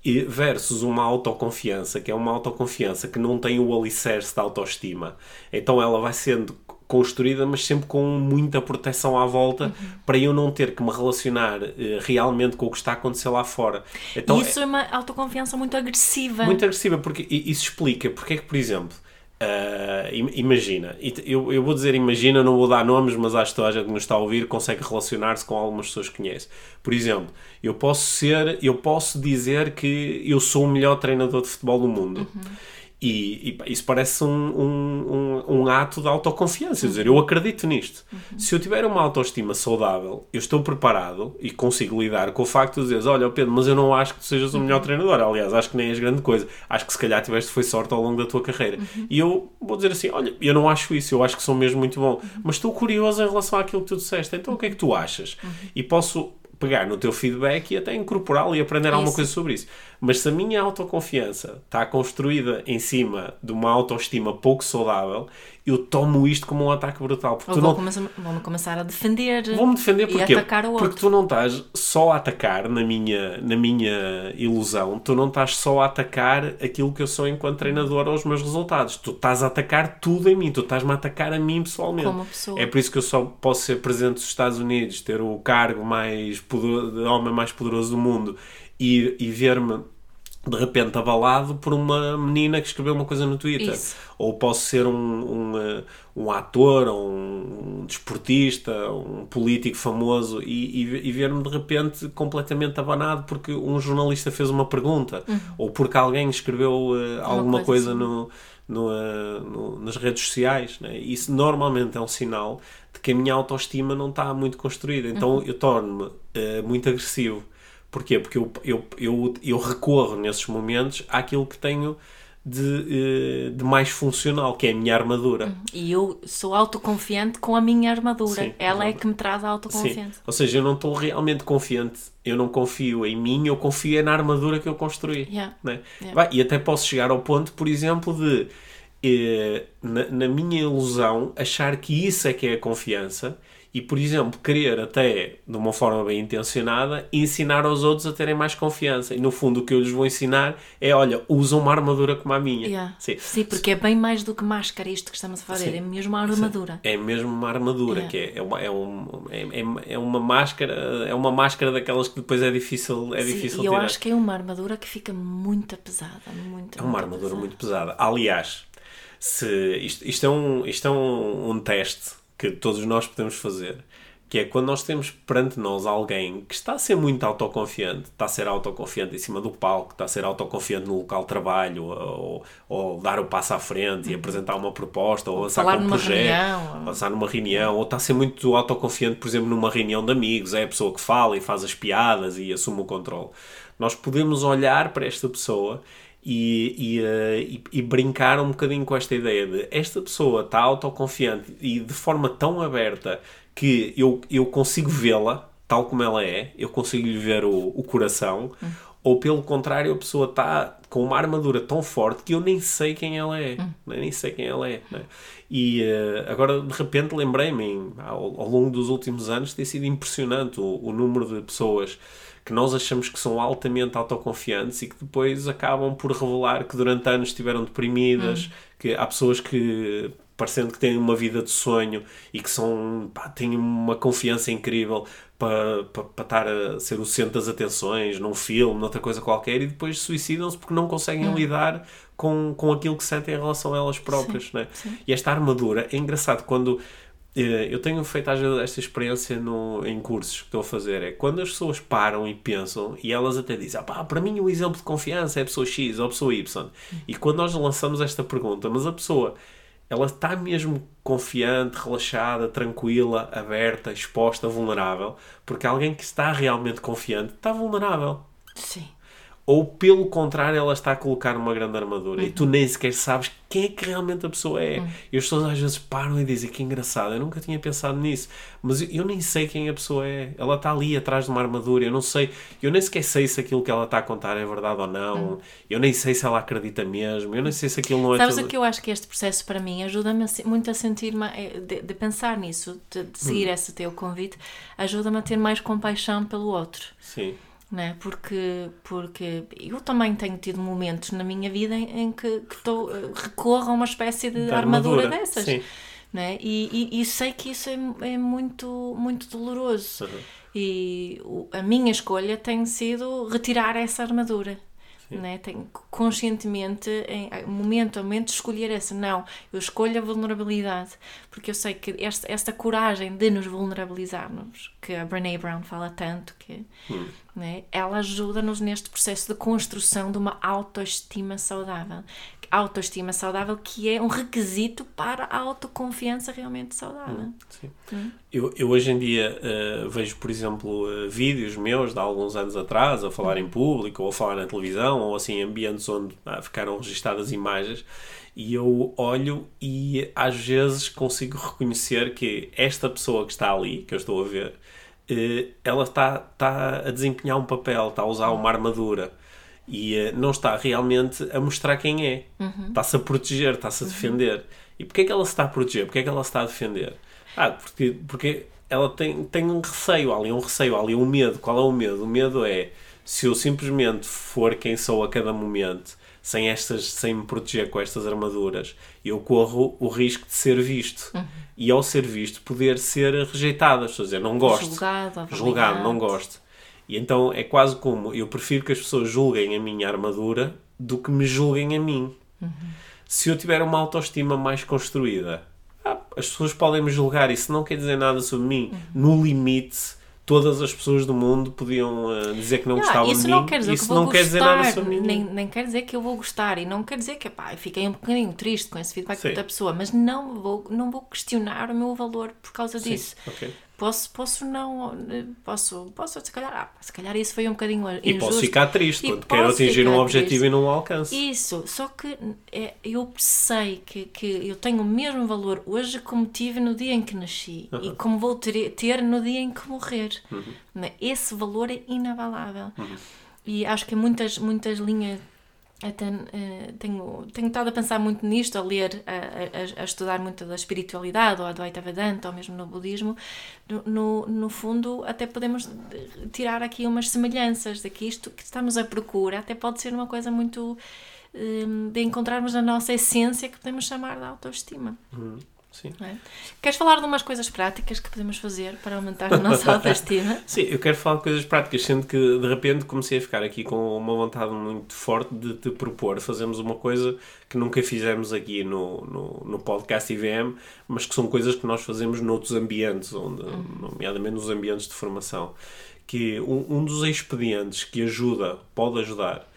E versus uma autoconfiança, que é uma autoconfiança que não tem o alicerce da autoestima. Então ela vai sendo construída, mas sempre com muita proteção à volta, para eu não ter que me relacionar eh, realmente com o que está a acontecer lá fora. Então, e isso é uma autoconfiança muito agressiva. muito agressiva, porque isso explica porque é que, por exemplo, im- imagina, eu, eu vou dizer imagina, não vou dar nomes, mas acho que toda a gente que nos está a ouvir consegue relacionar-se com algumas pessoas que conhece. Por exemplo, eu posso ser, eu posso dizer que eu sou o melhor treinador de futebol do mundo. E, e isso parece um, um, um, um ato de autoconfiança. Quer dizer, eu acredito nisto. Se eu tiver uma autoestima saudável, eu estou preparado e consigo lidar com o facto de dizer: Olha, Pedro, mas eu não acho que tu sejas o melhor treinador. Aliás, acho que nem és grande coisa. Acho que se calhar tiveste foi sorte ao longo da tua carreira. E eu vou dizer assim: Olha, eu não acho isso. Eu acho que sou mesmo muito bom. Mas estou curioso em relação àquilo que tu disseste. Então o que é que tu achas? E posso pegar no teu feedback e até incorporá-lo e aprender alguma Isso. coisa sobre isso. Mas se a minha autoconfiança está construída em cima de uma autoestima pouco saudável, eu tomo isto como um ataque brutal. Porque Ou tu vou não, começar, vou começar a defender Vou-me defender e porquê? atacar o outro. Porque tu não estás só a atacar, na minha, na minha ilusão, tu não estás só a atacar aquilo que eu sou enquanto treinador ou os meus resultados. Tu estás a atacar tudo em mim, tu estás-me a atacar a mim pessoalmente. Como pessoa. É por isso que eu só posso ser presidente dos Estados Unidos, ter o cargo mais poderoso, de homem mais poderoso do mundo e, e ver-me de repente abalado por uma menina que escreveu uma coisa no Twitter. Isso. Ou posso ser um, um, eh, um ator, ou um desportista, um político famoso e, e, e ver-me de repente completamente abanado porque um jornalista fez uma pergunta ou porque alguém escreveu eh, alguma Uhum. coisa assim. no, no, eh, no- nas redes sociais. Né? Isso normalmente é um sinal de que a minha autoestima não está muito construída. Então Uhum. eu torno-me eh, muito agressivo. Porquê? Porque eu, eu, eu, eu recorro nesses momentos àquilo que tenho de, eh, de mais funcional, que é a minha armadura. E eu sou autoconfiante com a minha armadura. Sim, Ela é que me traz a Sim. autoconfiança. Ou seja, eu não estou realmente confiante, eu não confio em mim, eu confio é na armadura que eu construí. Yeah. né? Yeah. E até posso chegar ao ponto, por exemplo, de eh, na, na minha ilusão achar que isso é que é a confiança e, por exemplo, querer até de uma forma bem intencionada ensinar aos outros a terem mais confiança. E no fundo o que eu lhes vou ensinar é: olha, usa uma armadura como a minha. Yeah. Sim. Sim, porque é bem mais do que máscara isto que estamos a fazer. Sim. É mesmo a armadura. É mesmo uma armadura, Yeah. que é, é, uma, é, um, é, é- é uma máscara, é uma máscara daquelas que depois é difícil, é Sim, difícil e eu tirar. acho que é uma armadura que fica muito pesada. Muito, É uma muito armadura pesada. muito pesada. Aliás, se isto, isto é, um, isto é um, um teste que todos nós podemos fazer, que é quando nós temos perante nós alguém que está a ser muito autoconfiante, está a ser autoconfiante em cima do palco, está a ser autoconfiante no local de trabalho, ou, ou dar o passo à frente e apresentar uma proposta, ou Uhum. falar com um projeto, reunião. numa reunião, ou está a ser muito autoconfiante, por exemplo, numa reunião de amigos, é a pessoa que fala e faz as piadas e assume o controle. Nós podemos olhar para esta pessoa e, e, eh, e- e brincar um bocadinho com esta ideia de esta pessoa está autoconfiante e de forma tão aberta que eu, eu consigo vê-la tal como ela é, eu consigo lhe ver o, o coração, ou pelo contrário, a pessoa está com uma armadura tão forte que eu nem sei quem ela é, né? nem sei quem ela é. né? E eh, agora de repente lembrei-me, em- ao, ao longo dos últimos anos, tem sido impressionante o, o número de pessoas que nós achamos que são altamente autoconfiantes e que depois acabam por revelar que durante anos estiveram deprimidas, que há pessoas que parecendo que têm uma vida de sonho e que são pá, têm uma confiança incrível para, para, para estar a ser o centro das atenções num filme, noutra coisa qualquer e depois suicidam-se porque não conseguem lidar com, com aquilo que sentem em relação a elas próprias. né? E esta armadura é engraçado quando eu tenho feito esta experiência no, em cursos que estou a fazer. É quando as pessoas param e pensam e elas até dizem: ah, pá, para mim o exemplo de confiança é a pessoa X ou a pessoa Y. E quando nós lançamos esta pergunta, mas a pessoa ela está mesmo confiante, relaxada, tranquila, aberta, exposta, vulnerável, porque alguém que está realmente confiante está vulnerável. Sim. Ou pelo contrário, ela está a colocar uma grande armadura e tu nem sequer sabes quem é que realmente a pessoa é. E as pessoas às vezes param e dizem que engraçado, eu nunca tinha pensado nisso, mas eu, eu nem sei quem a pessoa é. Ela está ali atrás de uma armadura, eu não sei, eu nem sequer sei se aquilo que ela está a contar é verdade ou não, eu nem sei se ela acredita mesmo, eu nem sei se aquilo não é Sabes tudo... o que eu acho que este processo para mim ajuda-me muito a sentir eh, de, de pensar nisso, de, de seguir esse teu convite, ajuda-me a ter mais compaixão pelo outro. Sim. Né? Porque, porque eu também tenho tido momentos na minha vida em, em que, que tô, eh, recorro a uma espécie de, De armadura, armadura, dessas. sim. Né? E, e, e sei que isso é, é muito, muito doloroso. Uhum. E o- a minha escolha tem sido retirar essa armadura. Né? Tenho conscientemente, em momento a momento, escolher essa. Não, eu escolho a vulnerabilidade. Porque eu sei que esta, esta coragem de nos vulnerabilizarmos, que a Brené Brown fala tanto, que, né? ela ajuda-nos neste processo de construção de uma autoestima saudável. Autoestima saudável que é um requisito para a autoconfiança realmente saudável. Sim. Eu, eu hoje em dia eh, vejo, por exemplo, eh, vídeos meus de há alguns anos atrás a falar em público ou a falar na televisão ou assim em ambientes onde ah, ficaram registadas imagens e eu olho e às vezes consigo reconhecer que esta pessoa que está ali, que eu estou a ver, eh, ela está, está a desempenhar um papel, está a usar uma armadura. E uh, não está realmente a mostrar quem é. Uhum. Está-se a proteger, está-se a defender. E porquê é que ela se está a proteger? Porquê é que ela se está a defender? Ah, porque, porque ela tem, tem um receio, ali um receio, ali um medo. Qual é o medo? O medo é se eu simplesmente for quem sou a cada momento, sem, estas, sem me proteger com estas armaduras, eu corro o risco de ser visto. Uhum. E ao ser visto, poder ser rejeitado. As pessoas dizer, não gosto. Julgado. Julgado, não gosto. E então é quase como eu prefiro que as pessoas julguem a minha armadura do que me julguem a mim. Se eu tiver uma autoestima mais construída, ah, as pessoas podem me julgar, isso não quer dizer nada sobre mim. No limite, todas as pessoas do mundo podiam uh, dizer que não Yeah, gostavam de mim. não quer dizer isso que não quer dizer nada sobre mim. nem, nem quer dizer que eu vou gostar e não quer dizer que pá, fiquei um bocadinho triste com esse feedback Sim. da pessoa, mas não vou, não vou questionar o meu valor por causa disso. Ok. Posso, posso não, eh, posso, posso se calhar, ah, se calhar isso foi um bocadinho E injusto. posso ficar triste E quando quero atingir um objetivo triste. e não o alcanço. Isso, só que é, eu sei que, que eu tenho o mesmo valor hoje como tive no dia em que nasci e como vou ter, ter no dia em que morrer. Né? Esse valor é inabalável. E acho que muitas, muitas linhas. Até, eh, tenho, tenho estado a pensar muito nisto, a ler, a, a- a estudar muito da espiritualidade, ou a Advaita Vedanta, ou mesmo no budismo. No, no, fundo, até podemos tirar aqui umas semelhanças de que isto que estamos à procura até pode ser uma coisa muito eh, de encontrarmos na nossa essência que podemos chamar de autoestima. Sim. é? Queres falar de umas coisas práticas que podemos fazer para aumentar a nossa autoestima? Sim, eu quero falar de coisas práticas, sendo que de repente comecei a ficar aqui com uma vontade muito forte de te propor fazermos uma coisa que nunca fizemos aqui no, no, no podcast IVM, mas que são coisas que nós fazemos noutros ambientes, onde, nomeadamente nos ambientes de formação. Que um, um dos expedientes que ajuda, pode ajudar,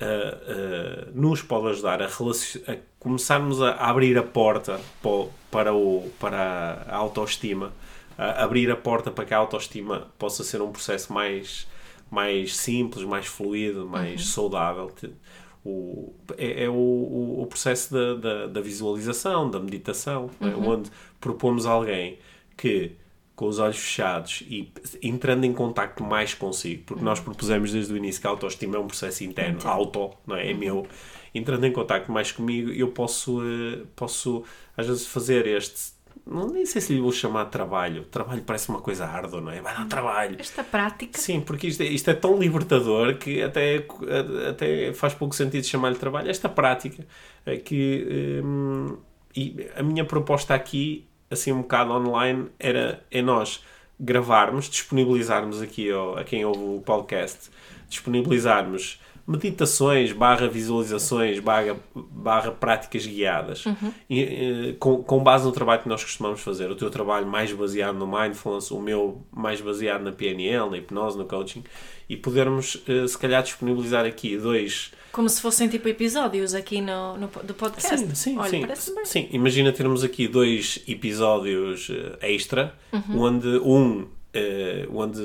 a- a- nos pode ajudar a, a começarmos a abrir a porta para, o- para, o, para a autoestima, a abrir a porta para que a autoestima possa ser um processo mais, mais simples, mais fluido, mais saudável. Te- O, é é o, o, processo da, da, da visualização, da meditação, é? onde propomos a alguém que com os olhos fechados e entrando em contacto mais consigo, porque nós propusemos desde o início que a autoestima é um processo interno, auto, não é? É meu. Entrando em contacto mais comigo, eu posso, eh, posso às vezes fazer este. Não, nem sei se lhe vou chamar de trabalho. Trabalho parece uma coisa árdua, não é? Vai dar trabalho. Esta prática Sim, porque isto é, isto é tão libertador que até, até faz pouco sentido chamar-lhe trabalho. Esta prática é que hum, e a minha proposta aqui, assim um bocado online, era é nós gravarmos, disponibilizarmos aqui ao, a quem ouve o podcast, disponibilizarmos meditações, barra visualizações, barra, barra práticas guiadas, e, eh, com, com base no trabalho que nós costumamos fazer. O teu trabalho mais baseado no mindfulness, o meu mais baseado na PNL, na hipnose, no coaching, e podermos, eh, se calhar, disponibilizar aqui dois. Como se fossem tipo episódios aqui no, no do podcast. Sim, sim, Olha, sim. parece bem. Sim, imagina termos aqui dois episódios eh, extra, Uhum. onde um, eh, onde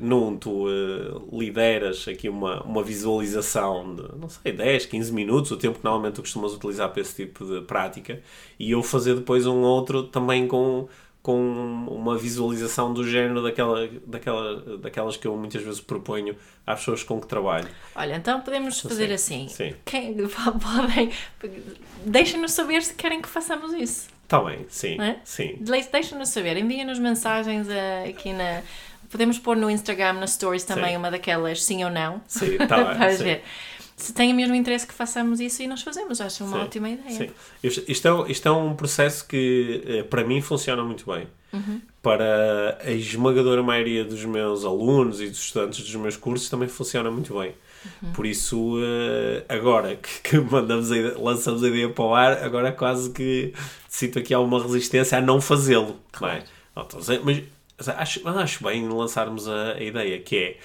num tu eh, lideras aqui uma, uma visualização de, não sei, 10, 15 minutos, o tempo que normalmente tu costumas utilizar para esse tipo de prática, e eu fazer depois um outro também com com uma visualização do género daquela, daquela, daquelas que eu muitas vezes proponho às pessoas com que trabalho. Olha, então podemos fazer assim. sim. Quem, podem. Deixem-nos saber se querem que façamos isso. Está bem, sim, é? sim. De- Deixem-nos saber. Enviem-nos mensagens eh, aqui na. Podemos pôr no Instagram, nas stories também, Sim. uma daquelas sim ou não. Sim, tá bem, para sim. ver. Se têm mesmo interesse que façamos isso e nós fazemos, acho uma Sim, ótima ideia. Sim. Isto, é, isto é um processo que eh, para mim funciona muito bem. Para a esmagadora maioria dos meus alunos e dos estudantes dos meus cursos também funciona muito bem. Por isso, eh, agora que, mandamos a ideia- lançamos a ideia para o ar, agora quase que sinto aqui alguma resistência a não fazê-lo. não é? Não, dizer, mas mas acho, acho bem lançarmos a, a ideia que é.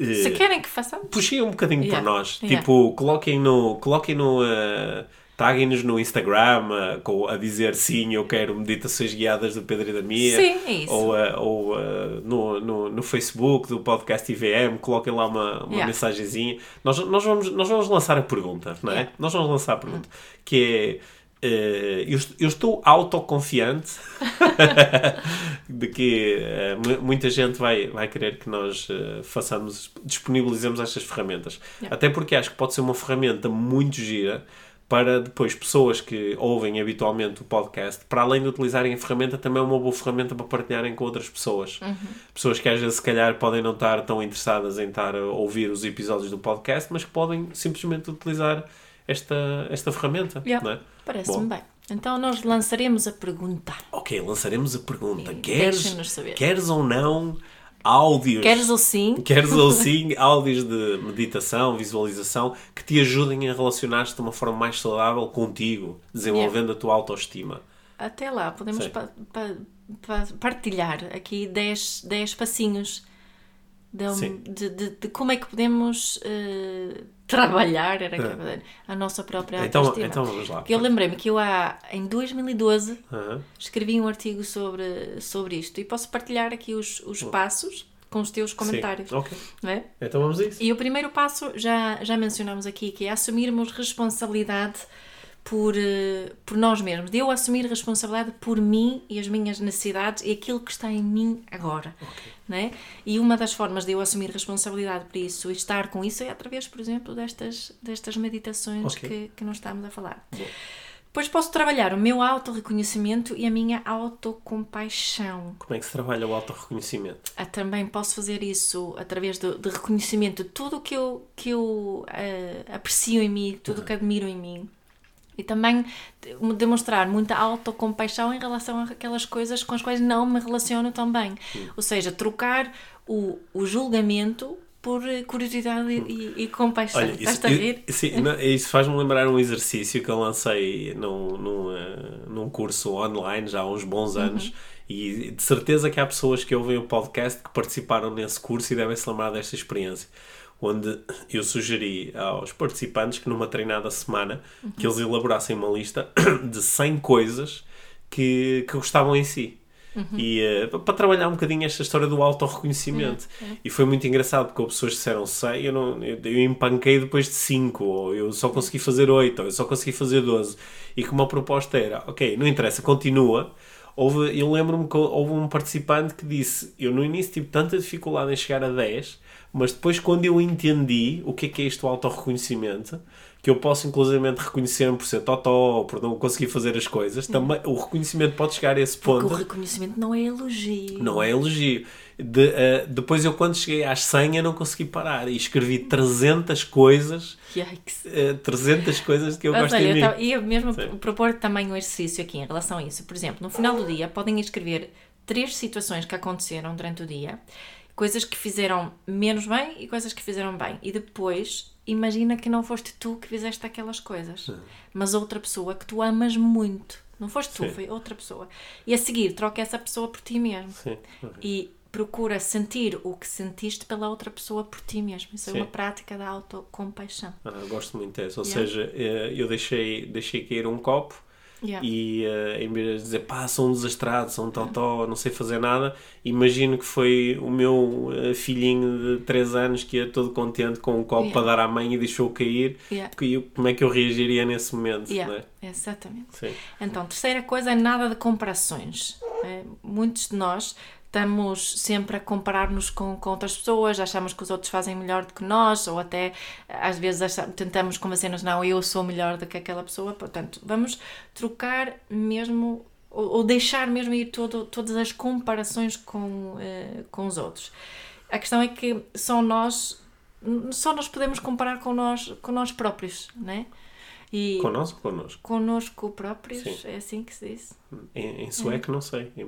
Eh, Se querem que façamos. puxem um bocadinho Yeah, por nós. yeah. Tipo, coloquem no. Coloquem no. Uh, Taguem-nos no Instagram uh, com, a dizer sim, eu quero meditações guiadas do Pedro e da Mia. Sim, é isso. Ou, uh, ou no, no, no Facebook do podcast IVM, coloquem lá uma, uma Yeah. mensagenzinha. Nós, nós, vamos, nós vamos lançar a pergunta, não é? Nós vamos lançar a pergunta. Que é. Eh, eu, est- eu estou autoconfiante de que eh, mu- muita gente vai, vai querer que nós eh, façamos, disponibilizemos estas ferramentas. Yeah. Até porque acho que pode ser uma ferramenta muito gira para depois pessoas que ouvem habitualmente o podcast, para além de utilizarem a ferramenta, também é uma boa ferramenta para partilharem com outras pessoas. Pessoas que às vezes, se calhar, podem não estar tão interessadas em estar a ouvir os episódios do podcast, mas que podem simplesmente utilizar esta, esta ferramenta. Yeah. É? Parece-me bem. Então nós lançaremos a pergunta. Ok, lançaremos a pergunta. E Queres, queres ou não áudios? Queres ou sim? Queres ou sim áudios de meditação, visualização que te ajudem a relacionar-te de uma forma mais saudável contigo, desenvolvendo a tua autoestima. Até lá, podemos pa- pa- pa- partilhar aqui 10, 10 passinhos de, um- de, de- de como é que podemos eh, trabalhar era que dizer, a nossa própria Então, autoestima. então vamos lá. Eu lembrei-me que eu há, em 2012 Aham. escrevi um artigo sobre, sobre isto e posso partilhar aqui os, os passos com os teus comentários. Sim. Ok, é? então vamos a isso. E o primeiro passo já, já mencionámos aqui, que é assumirmos responsabilidade por, eh, por nós mesmos. De eu assumir responsabilidade por mim e as minhas necessidades e aquilo que está em mim agora. Né? E uma das formas de eu assumir responsabilidade por isso e estar com isso é através, por exemplo, destas, destas meditações Ok. que, que nós estamos a falar. Bom. Depois posso trabalhar o meu autorreconhecimento e a minha autocompaixão. Como é que se trabalha o autorreconhecimento? Ah, também posso fazer isso através do, de reconhecimento de tudo o que eu, que eu ah, aprecio em mim, tudo o que admiro em mim. E também de- demonstrar muita autocompaixão em relação àquelas coisas com as quais não me relaciono tão bem. Ou seja, trocar o, o julgamento por eh, curiosidade e, e, e compaixão. Olha, isso, Estás a rir? eu- sim, não, isso faz-me lembrar um exercício que eu lancei num, num, eh, num curso online já há uns bons anos. E de certeza que há pessoas que ouvem o podcast que participaram nesse curso e devem se lembrar desta experiência. Onde eu sugeri aos participantes que numa treinada semana que eles elaborassem uma lista de 100 coisas que, que gostavam em si. E eh, pa- para trabalhar um bocadinho esta história do autorreconhecimento. E foi muito engraçado porque houve pessoas que disseram 100, eu, não, eu, eu empanquei depois de 5, ou eu só consegui fazer 8, ou eu só consegui fazer 12. E como a proposta era, ok, não interessa, continua. Houve, eu lembro-me que houve um participante que disse: Eu no início tive tanta dificuldade em chegar a 10, mas depois, quando eu entendi o que é que é isto, autorreconhecimento, que eu posso inclusivamente reconhecer-me por ser totó, por não conseguir fazer as coisas, também o reconhecimento pode chegar a esse ponto. Porque o reconhecimento não é elogio. Não é elogio. De, eh, depois eu quando cheguei às 100 eu não consegui parar e escrevi 300 coisas, Yikes. eh, 300 coisas que eu Mas gosto olha, eu mim. ia mesmo Sim. propor também um exercício aqui em relação a isso. Por exemplo, no final do dia podem escrever três situações que aconteceram durante o dia, coisas que fizeram menos bem e coisas que fizeram bem. E depois imagina que não foste tu que fizeste aquelas coisas, mas outra pessoa que tu amas muito. Não foste tu, Sim. foi outra pessoa. E a seguir, troca essa pessoa por ti mesmo. Sim. E procura sentir o que sentiste pela outra pessoa por ti mesmo. Isso Sim. é uma prática da autocompaixão. Ah, gosto muito dessa. Ou Yeah. seja, eh, eu deixei, deixei cair um copo Yeah. e eh, em vez de dizer pá, sou um desastrado, sou um totó, não sei fazer nada, imagino que foi o meu eh, filhinho de 3 anos que ia todo contente com um copo Yeah. para dar à mãe e deixou cair. Yeah. Como é que eu reagiria nesse momento? Yeah, é? Exatamente. Sim. Então, terceira coisa é nada de comparações. Muitos de nós estamos sempre a comparar-nos com, com outras pessoas, achamos que os outros fazem melhor do que nós, ou até às vezes acha- tentamos convencer-nos, não, eu sou melhor do que aquela pessoa. Portanto, vamos trocar mesmo, ou, ou deixar mesmo ir todo, todas as comparações com, eh, com os outros. A questão é que só nós, só nós podemos comparar com nós, com nós próprios, né? E, Connosco, connosco. Connosco próprios, Sim. é assim que se diz. Em, em sueco, não sei.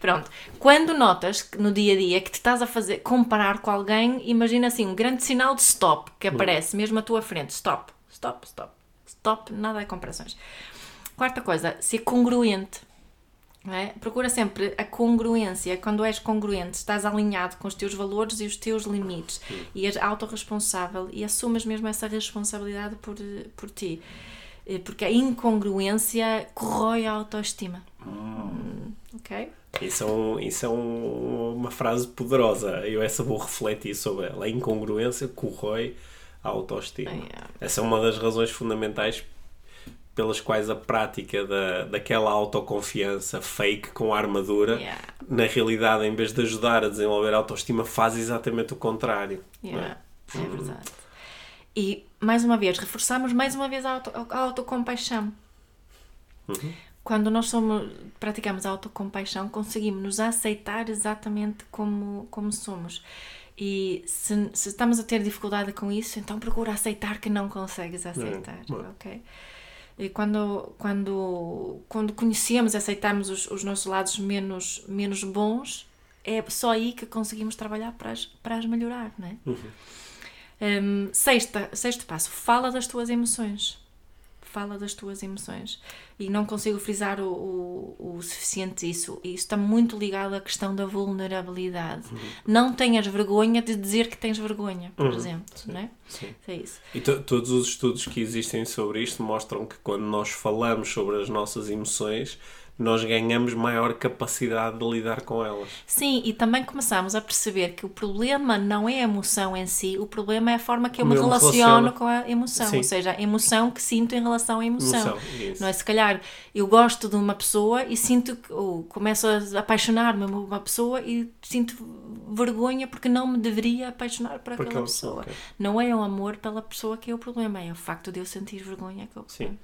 Pronto, quando notas no dia a dia que te estás a fazer comparar com alguém, imagina assim um grande sinal de stop que aparece mesmo à tua frente: stop, stop, stop, stop, nada de comparações. Quarta coisa, ser congruente. é? Procura sempre a congruência. Quando és congruente, estás alinhado com os teus valores e os teus limites e és autorresponsável e assumes mesmo essa responsabilidade por, por ti. Eh, Porque a incongruência corrói a autoestima. Hum, ok? Isso é, um- isso é um- uma frase poderosa. Eu essa vou refletir sobre ela. A incongruência corrói a autoestima. Yeah. Essa é uma das razões fundamentais pelas quais a prática da, daquela autoconfiança fake com a armadura, Yeah. na realidade, em vez de ajudar a desenvolver a autoestima, faz exatamente o contrário. é? Yeah, é verdade. E, mais uma vez, reforçamos mais uma vez a, auto, a autocompaixão. Quando nós somos, praticamos a autocompaixão, conseguimos nos aceitar exatamente como, como somos. E se, se estamos a ter dificuldade com isso, então procura aceitar que não consegues aceitar, bom. ok? E quando, quando, quando conhecemos e aceitamos os, os nossos lados menos, menos bons, é só aí que conseguimos trabalhar para as, para as melhorar, não é? Hum, sexta, sexto passo, fala das tuas emoções. Fala das tuas emoções. E não consigo frisar o, o, o suficiente isso. E isso está muito ligado à questão da vulnerabilidade. Não tenhas vergonha de dizer que tens vergonha, por exemplo. Não é? Sim. É isso. E to- todos os estudos que existem sobre isto mostram que quando nós falamos sobre as nossas emoções, nós ganhamos maior capacidade de lidar com elas. Sim, e também começamos a perceber que o problema não é a emoção em si, o problema é a forma que eu Como me eu relaciono relaciono. com a emoção. Sim. Ou seja, a emoção que sinto em relação à emoção. Emoção. Não é? Se calhar eu gosto de uma pessoa e sinto que, ou começo a apaixonar-me por uma pessoa e sinto vergonha porque não me deveria apaixonar por aquela pessoa. pessoa, ok. Não é o amor pela pessoa que é o problema, é o facto de eu sentir vergonha que é o Sim, problema.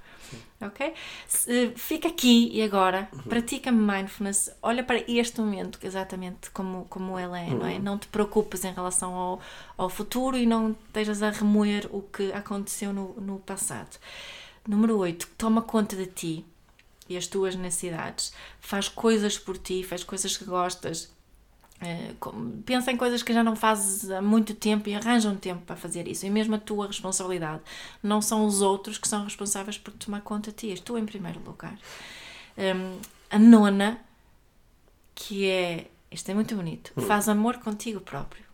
Ok? Se- fica aqui e agora, Uhum. pratica mindfulness, olha para este momento exatamente como, como ele é, Uhum. não é? Não te preocupes em relação ao, ao futuro e não estejas a remoer o que aconteceu no, no passado. Número 8, toma conta de ti e as tuas necessidades. Faz coisas por ti, faz coisas que gostas. Eh, pensa em coisas que já não fazes há muito tempo e arranja um tempo para fazer isso. E mesmo a tua responsabilidade. Não são os outros que são responsáveis por tomar conta de ti. És tu em primeiro lugar. Hum, a nona, que é. Isto é muito bonito. Faz amor contigo próprio.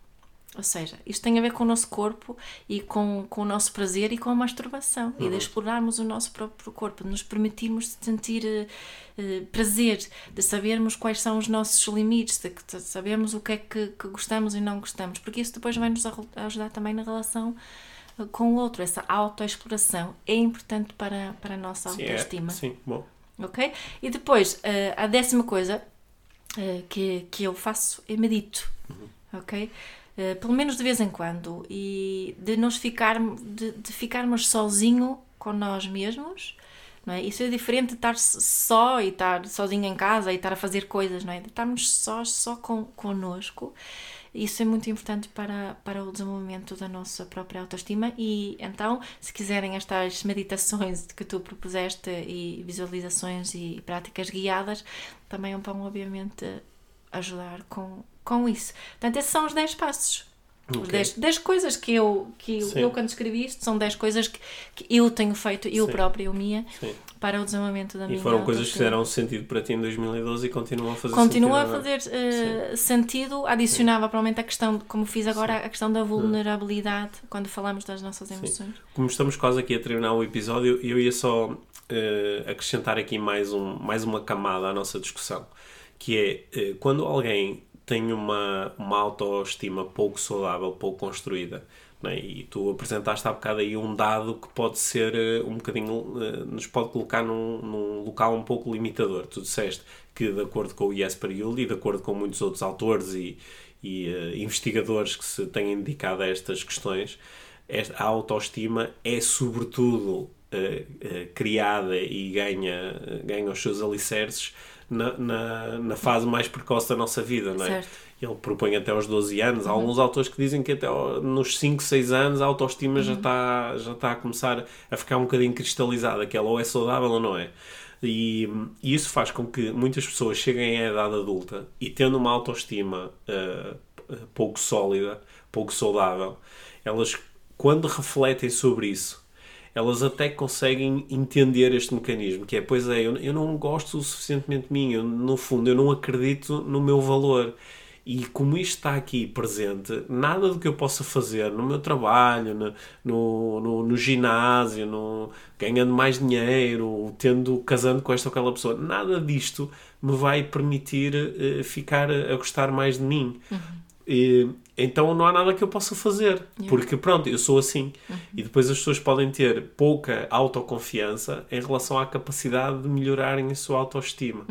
Ou seja, isto tem a ver com o nosso corpo e com, com o nosso prazer e com a masturbação e de explorarmos o nosso próprio corpo, de nos permitirmos sentir eh, prazer, de sabermos quais são os nossos limites, de, de sabermos o que é que, que gostamos e não gostamos, porque isso depois vai nos ajudar também na relação eh, com o outro. Essa autoexploração é importante para, para a nossa Sim, é, autoestima sim, bom. ok? E depois, eh, a décima coisa que, que eu faço é medito, ok? Eh, pelo menos de vez em quando e de nos ficar, de, de ficarmos sozinho com nós mesmos, não é? Isso é diferente de estar só e estar sozinho em casa e estar a fazer coisas, não é? De estarmos sós, só com, connosco. Isso é muito importante para, para o desenvolvimento da nossa própria autoestima e então, se quiserem estas meditações que tu propuseste e visualizações e práticas guiadas, também vão obviamente ajudar com, com isso. Portanto, esses são os 10 passos. Os Ok. 10, 10 coisas que eu, que Sim. eu, quando escrevi isto, são 10 coisas que, que eu tenho feito, eu Sim. própria, eu minha, Sim. para o desenvolvimento da E minha foram coisas que fizeram sentido para ti em 2012 e continuam a fazer Continua a sentido agora. fazer eh, sentido, adicionava provavelmente a questão, como fiz agora, a questão da vulnerabilidade quando falamos das nossas emoções. Como estamos quase aqui a terminar o episódio, eu ia só eh, acrescentar aqui mais, um, mais uma camada à nossa discussão, que é eh, quando alguém tem uma, uma autoestima pouco saudável, pouco construída, é? e tu apresentaste há bocado aí um dado que pode ser eh, um bocadinho, eh, nos pode colocar num, num local um pouco limitador. Tu disseste que, de acordo com o Jesper Yull e de acordo com muitos outros autores e, e eh, investigadores que se têm dedicado a estas questões, esta, a autoestima é sobretudo eh, eh, criada e ganha, ganha os seus alicerces na, na, na fase mais precoce da nossa vida, não é? Certo. Ele propõe até aos 12 anos. Há alguns autores que dizem que até nos 5, 6 anos a autoestima já está já está a começar a ficar um bocadinho cristalizada, que ela ou é saudável ou não é. E, e isso faz com que muitas pessoas cheguem à idade adulta e tendo uma autoestima eh, pouco sólida, pouco saudável, elas quando refletem sobre isso, elas até conseguem entender este mecanismo, que é, pois é, eu, eu não gosto o suficientemente de mim, eu, no fundo eu não acredito no meu valor. E como isto está aqui presente, nada do que eu possa fazer no meu trabalho, no, no, no, no ginásio, no, ganhando mais dinheiro, tendo, casando com esta ou aquela pessoa, nada disto me vai permitir eh, ficar a, gostar mais de mim. E então não há nada que eu possa fazer. Porque pronto, eu sou assim. E depois as pessoas podem ter pouca autoconfiança em relação à capacidade de melhorarem a sua autoestima.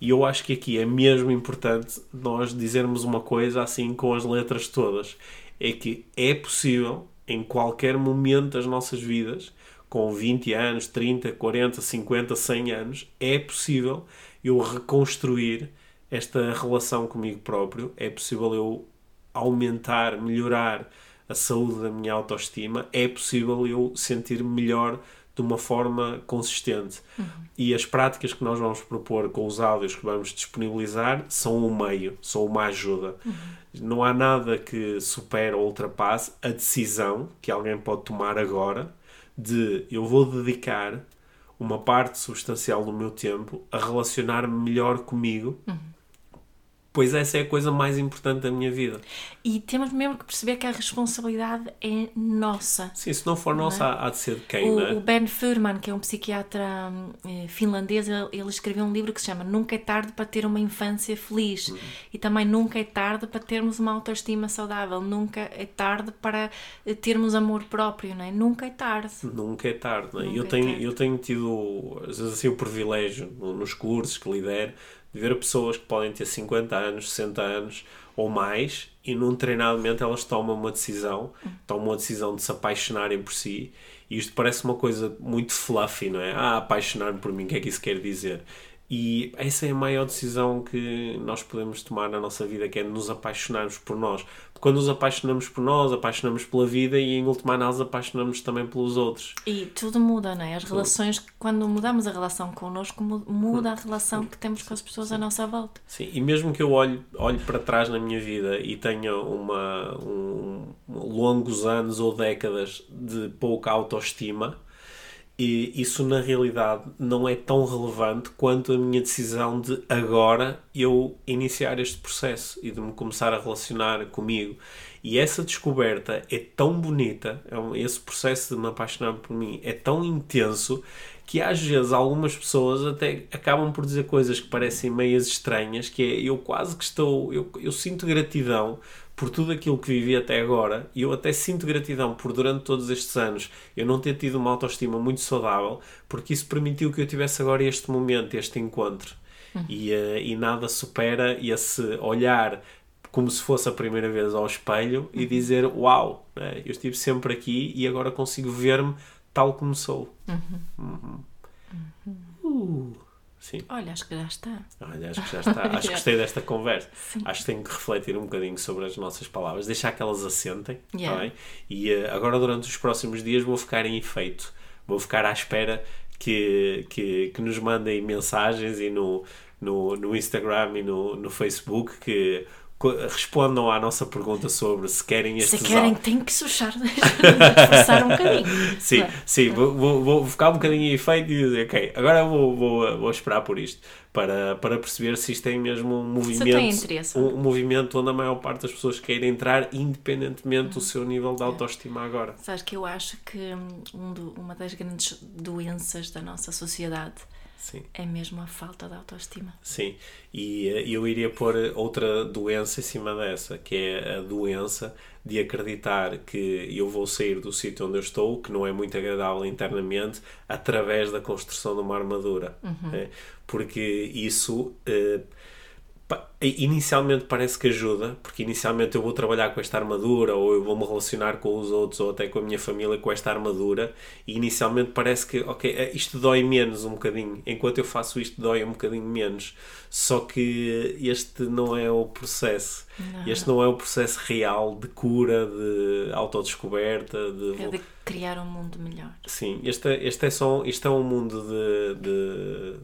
E eu acho que aqui é mesmo importante nós dizermos uma coisa assim com as letras todas. É que é possível, em qualquer momento das nossas vidas, com 20 anos, 30, 40, 50, 100 anos, é possível eu reconstruir esta relação comigo próprio, é possível eu aumentar, melhorar a saúde da minha autoestima, é possível eu sentir-me melhor de uma forma consistente. Uhum. E as práticas que nós vamos propor com os áudios que vamos disponibilizar são um meio, são uma ajuda. Uhum. Não há nada que supere ou ultrapasse a decisão que alguém pode tomar agora de eu vou dedicar uma parte substancial do meu tempo a relacionar-me melhor comigo. Uhum pois essa é a coisa mais importante da minha vida. E temos mesmo que perceber que a responsabilidade é nossa. Sim, se não for não nossa, é? há de ser de quem, o, não é? O Ben Furman, que é um psiquiatra eh, finlandês, ele, ele, escreveu um livro que se chama Nunca é tarde para ter uma infância feliz. Uhum. E também nunca é tarde para termos uma autoestima saudável. Nunca é tarde para eh, termos amor próprio, não é? Nunca é tarde. Nunca é tarde, não é? eu, é tenho, tarde. eu tenho tido, às vezes assim, o privilégio nos cursos que lidero de ver pessoas que podem ter 50 anos, 60 anos ou mais e num treinamento elas tomam uma decisão, tomam uma decisão de se apaixonarem por si e isto parece uma coisa muito fluffy, não é? Ah, apaixonar-me por mim, o que é que isso quer dizer? E essa é a maior decisão que nós podemos tomar na nossa vida, que é nos apaixonarmos por nós. Quando nos apaixonamos por nós, apaixonamos pela vida e, em última análise, apaixonamos também pelos outros. E tudo muda, não é? As relações, quando mudamos a relação connosco, muda a relação que temos com as pessoas à nossa volta. Sim, e mesmo que eu olhe, olhe para trás na minha vida e tenha uma, um, longos anos ou décadas de pouca autoestima, e isso na realidade não é tão relevante quanto a minha decisão de agora eu iniciar este processo e de me começar a relacionar comigo. E essa descoberta é tão bonita, é esse processo de me apaixonar por mim é tão intenso que às vezes algumas pessoas até acabam por dizer coisas que parecem meias estranhas, que é eu quase que estou, eu, eu sinto gratidão por tudo aquilo que vivi até agora e eu até sinto gratidão por durante todos estes anos eu não ter tido uma autoestima muito saudável porque isso permitiu que eu tivesse agora este momento, este encontro uhum. e, uh, e nada supera esse olhar como se fosse a primeira vez ao espelho e uhum. dizer uau, né? eu estive sempre aqui e agora consigo ver-me tal como sou uhum. uhum. Uh. Sim. Olha, acho que já está. Olha, acho que já está. Acho que gostei desta conversa. Sim. Acho que tenho que refletir um bocadinho sobre as nossas palavras, deixar que elas assentem. Tá yeah. Tá e uh, agora, durante os próximos dias, vou ficar em efeito. Vou ficar à espera que, que, que nos mandem mensagens e no, no, no Instagram e no, no Facebook que respondam à nossa pergunta sobre se querem estes Se querem, tem que sujar, esforçar um bocadinho. Sim, é? sim, vou, vou, vou, ficar um bocadinho em efeito e dizer, ok, agora vou, vou, vou esperar por isto, para, para perceber se isto tem mesmo um movimento, um, um, movimento onde a maior parte das pessoas querem entrar, independentemente do seu nível de autoestima agora. Sabes que eu acho que um do, uma das grandes doenças da nossa sociedade Sim. É mesmo a falta de autoestima. Sim, e uh, eu iria pôr outra doença em cima dessa, que é a doença de acreditar que eu vou sair do sítio onde eu estou, que não é muito agradável internamente, através da construção de uma armadura. Uhum. Né? Porque isso. Uh, Inicialmente parece que ajuda, porque inicialmente eu vou trabalhar com esta armadura, ou eu vou me relacionar com os outros, ou até com a minha família com esta armadura, e inicialmente parece que, ok, é, isto dói menos um bocadinho, enquanto eu faço isto dói um bocadinho menos. Só que este não é o processo. Não. Este não é o processo real de cura, de autodescoberta, de... É de criar um mundo melhor. Sim, este, este é só este é um mundo de, de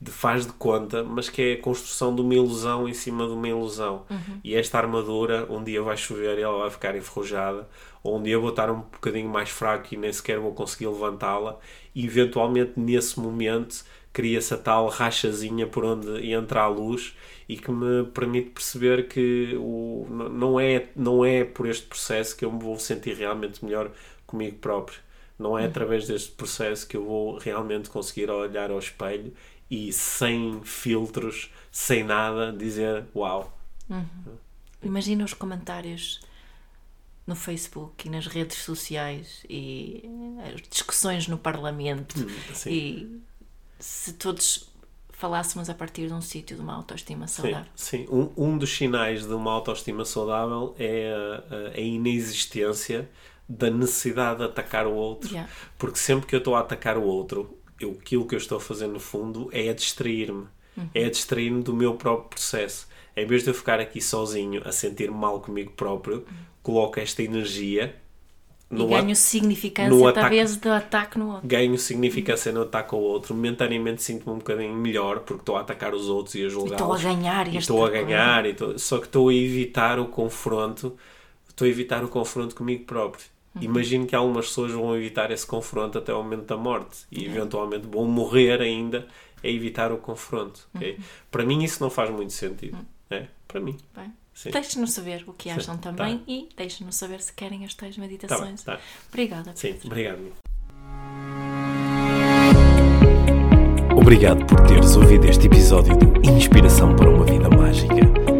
de faz de conta, mas que é a construção de uma ilusão em cima de uma ilusão. Uhum. E esta armadura, um dia vai chover e ela vai ficar enferrujada, ou um dia vou estar um bocadinho mais fraco e nem sequer vou conseguir levantá-la, e eventualmente nesse momento cria-se a tal rachazinha por onde entra a luz e que me permite perceber que o, não, é, não é por este processo que eu me vou sentir realmente melhor comigo próprio. Não é uhum. através deste processo que eu vou realmente conseguir olhar ao espelho e sem filtros, sem nada, dizer uau. Uhum. Imagina os comentários no Facebook e nas redes sociais e as discussões no Parlamento sim. e se todos falássemos a partir de um sítio de uma autoestima saudável. Sim, sim. Um, um dos sinais de uma autoestima saudável é a, a inexistência da necessidade de atacar o outro. Yeah. Porque sempre que eu estou a atacar o outro, eu, aquilo que eu estou a fazer no fundo é a distrair-me. É a distrair-me do meu próprio processo. Em vez de eu ficar aqui sozinho a sentir mal comigo próprio, coloco esta energia E no ganho at- significância, no ataque- talvez, do ataque no outro. ganho significância no ataque ao outro, momentaneamente sinto-me um bocadinho melhor porque estou a atacar os outros e a julgá-los. estou a ganhar E estou a ganhar, e estou- só que estou a evitar o confronto, estou a evitar o confronto comigo próprio. Uhum. Imagino que algumas pessoas vão evitar esse confronto até ao momento da morte e eventualmente vão morrer ainda a evitar o confronto. ok? Uhum. Para mim isso não faz muito sentido. É? Para mim. Bem, Sim. Deixem-nos saber o que acham Tá. também e deixem-nos saber se querem as tais Tá bem, meditações. tá. Obrigada. Sim, obrigado. Obrigado por teres ouvido este episódio do Inspiração para uma Vida Mágica.